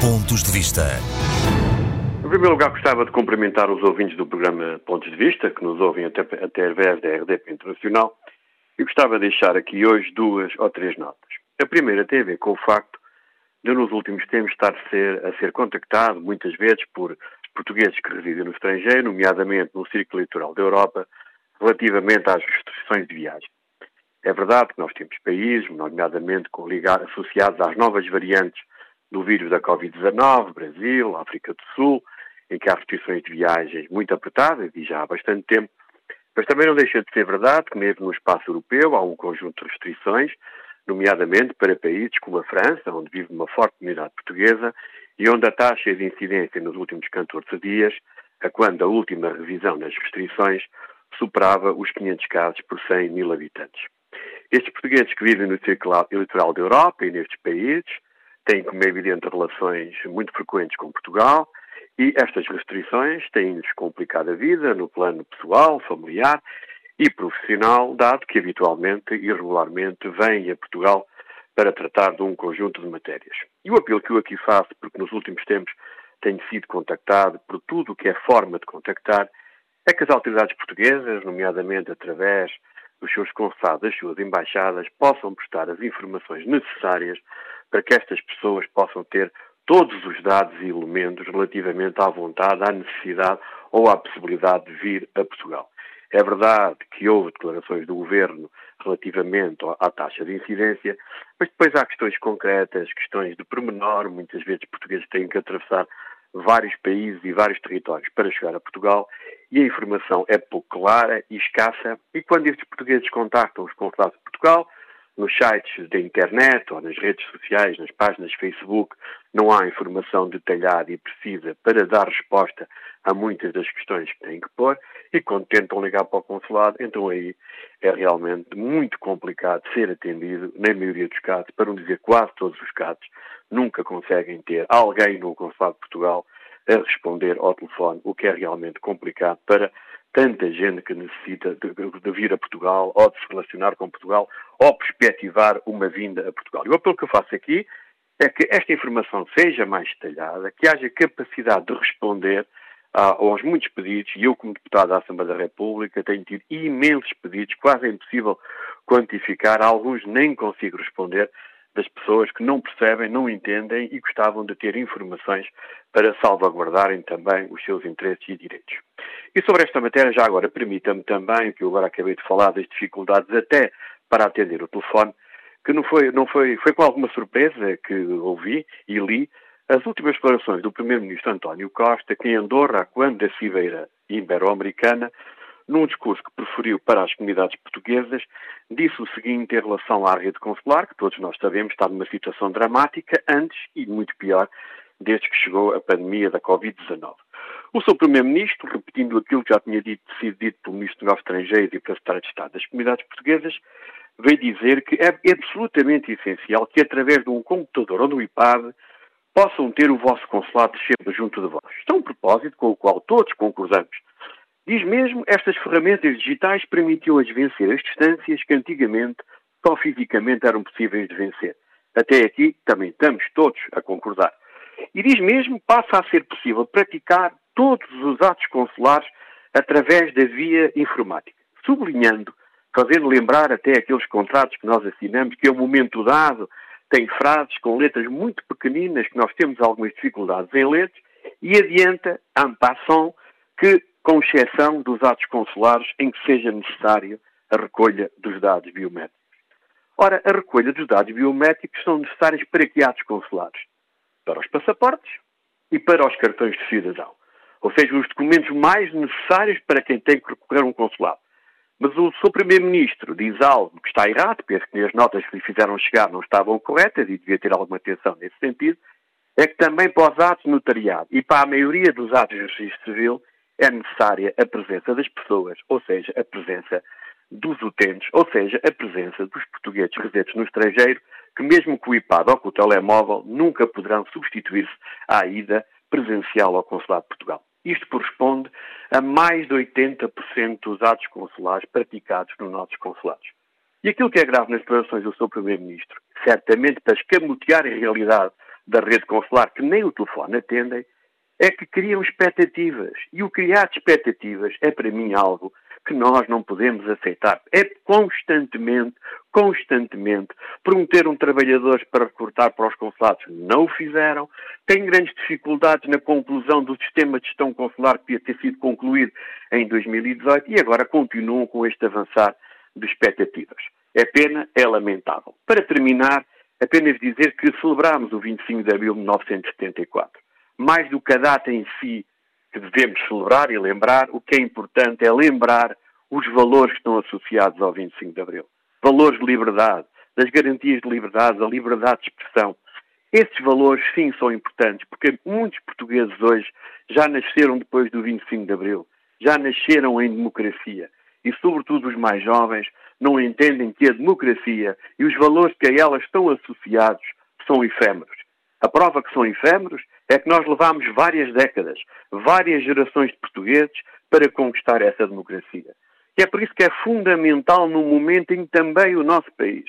Pontos de Vista. Em primeiro lugar, gostava de cumprimentar os ouvintes do programa Pontos de Vista, que nos ouvem até, através da RDP Internacional, e gostava de deixar aqui hoje duas ou três notas. A primeira tem a ver com o facto de, nos últimos tempos, estar a ser, a ser contactado muitas vezes por portugueses que residem no estrangeiro, nomeadamente no Círculo Litoral da Europa, relativamente às restrições de viagem. É verdade que nós temos países, nomeadamente associados às novas variantes do vírus da Covid-19, Brasil, África do Sul, em que há restrições de viagens muito apertadas e já há bastante tempo. Mas também não deixa de ser verdade que mesmo no espaço europeu há um conjunto de restrições, nomeadamente para países como a França, onde vive uma forte comunidade portuguesa e onde a taxa de incidência nos últimos 14 dias, a quando a última revisão das restrições, superava os 500 casos por 100 mil habitantes. Estes portugueses que vivem no eleitoral da Europa e nestes países têm, como é evidente, relações muito frequentes com Portugal e estas restrições têm-lhes complicado a vida no plano pessoal, familiar e profissional, dado que habitualmente e regularmente vêm a Portugal para tratar de um conjunto de matérias. E o apelo que eu aqui faço, porque nos últimos tempos tenho sido contactado por tudo o que é forma de contactar, é que as autoridades portuguesas, nomeadamente através dos seus consulados, das suas embaixadas, possam prestar as informações necessárias para que estas pessoas possam ter todos os dados e elementos relativamente à vontade, à necessidade ou à possibilidade de vir a Portugal. É verdade que houve declarações do Governo relativamente à taxa de incidência, mas depois há questões concretas, questões de pormenor, muitas vezes portugueses têm que atravessar vários países e vários territórios para chegar a Portugal e a informação é pouco clara e escassa. E quando estes portugueses contactam os consulados de Portugal, nos sites da internet ou nas redes sociais, nas páginas Facebook, não há informação detalhada e precisa para dar resposta a muitas das questões que têm que pôr. E quando tentam ligar para o consulado, então aí é realmente muito complicado ser atendido, na maioria dos casos, para não dizer quase todos os casos, nunca conseguem ter alguém no consulado de Portugal a responder ao telefone, o que é realmente complicado para tanta gente que necessita de, de, vir a Portugal ou de se relacionar com Portugal ou perspectivar uma vinda a Portugal. E o apelo que eu faço aqui é que esta informação seja mais detalhada, que haja capacidade de responder aos muitos pedidos, e eu, como deputado da Assembleia da República, tenho tido imensos pedidos, quase é impossível quantificar, alguns nem consigo responder, das pessoas que não percebem, não entendem e gostavam de ter informações para salvaguardarem também os seus interesses e direitos. E sobre esta matéria, já agora, permita-me também, que eu agora acabei de falar das dificuldades até para atender o telefone, que não foi, não foi, foi com alguma surpresa que ouvi e li as últimas declarações do Primeiro-Ministro António Costa, que em Andorra, quando da Cibeira Ibero-Americana, num discurso que preferiu para as comunidades portuguesas, disse o seguinte em relação à rede consular, que todos nós sabemos está numa situação dramática, antes e muito pior, desde que chegou a pandemia da Covid-19. O seu Primeiro-Ministro, repetindo aquilo que já tinha dito, sido dito pelo Ministro dos Estrangeiros e pelo Secretário de Estado das Comunidades Portuguesas, veio dizer que é absolutamente essencial que, através de um computador ou do iPad, possam ter o vosso consulado sempre junto de vós. Isto é um propósito com o qual todos concordamos. Diz mesmo, estas ferramentas digitais permitiam-as vencer as distâncias que antigamente só fisicamente eram possíveis de vencer. Até aqui também estamos todos a concordar. E diz mesmo, passa a ser possível praticar todos os atos consulares através da via informática. Sublinhando, fazendo lembrar até aqueles contratos que nós assinamos, que é um momento dado, tem frases com letras muito pequeninas que nós temos algumas dificuldades em ler, e adianta, en passant, que, com exceção dos atos consulares em que seja necessário a recolha dos dados biométricos. Ora, a recolha dos dados biométricos são necessários para que atos consulares? Para os passaportes e para os cartões de cidadão. Ou seja, os documentos mais necessários para quem tem que recorrer a um consulado. Mas o seu Primeiro-Ministro diz algo que está errado, penso que as notas que lhe fizeram chegar não estavam corretas e devia ter alguma atenção nesse sentido, é que também para os atos notariado e para a maioria dos atos de registro civil é necessária a presença das pessoas, ou seja, a presença dos utentes, ou seja, a presença dos portugueses residentes no estrangeiro, que mesmo com o IPAD ou com o telemóvel nunca poderão substituir-se à ida presencial ao Consulado de Portugal. Isto corresponde a mais de 80% dos atos consulares praticados nos nossos consulados. E aquilo que é grave nas declarações do seu Primeiro-Ministro, certamente para escamotear a realidade da rede consular que nem o telefone atendem, é que criam expectativas. E o criar expectativas é para mim algo que nós não podemos aceitar. É constantemente, constantemente, prometeram trabalhadores para recrutar para os consulados, não o fizeram, têm grandes dificuldades na conclusão do sistema de gestão consular que ia ter sido concluído em 2018 e agora continuam com este avançar de expectativas. É pena, é lamentável. Para terminar, apenas dizer que celebramos o 25 de abril de 1974. Mais do que a data em si, que devemos celebrar e lembrar, o que é importante é lembrar os valores que estão associados ao 25 de Abril. Valores de liberdade, das garantias de liberdade, da liberdade de expressão. Esses valores, sim, são importantes, porque muitos portugueses hoje já nasceram depois do 25 de Abril, já nasceram em democracia. E, sobretudo, os mais jovens não entendem que a democracia e os valores que a ela estão associados são efêmeros. A prova que são efêmeros é que nós levamos várias décadas, várias gerações de portugueses para conquistar essa democracia. E é por isso que é fundamental no momento em que também o nosso país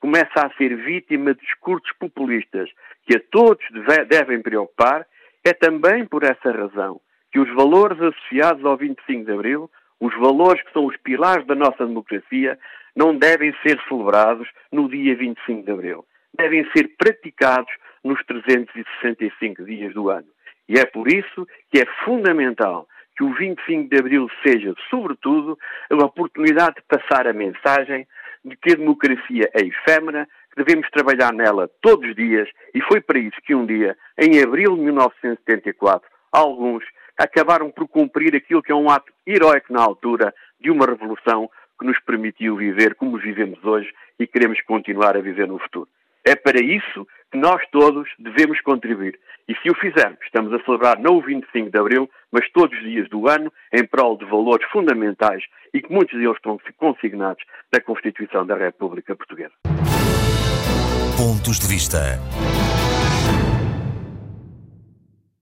começa a ser vítima de discursos populistas que a todos deve, devem preocupar, é também por essa razão que os valores associados ao 25 de Abril, os valores que são os pilares da nossa democracia, não devem ser celebrados no dia 25 de Abril. Devem ser praticados nos 365 dias do ano. E é por isso que é fundamental que o 25 de Abril seja, sobretudo, uma oportunidade de passar a mensagem de que a democracia é efêmera, que devemos trabalhar nela todos os dias, e foi para isso que um dia, em abril de 1974, alguns acabaram por cumprir aquilo que é um ato heroico na altura de uma revolução que nos permitiu viver como vivemos hoje e queremos continuar a viver no futuro. É para isso que nós todos devemos contribuir. E se o fizermos, estamos a celebrar não o 25 de Abril, mas todos os dias do ano, em prol de valores fundamentais e que muitos deles estão consignados na Constituição da República Portuguesa. Pontos de Vista.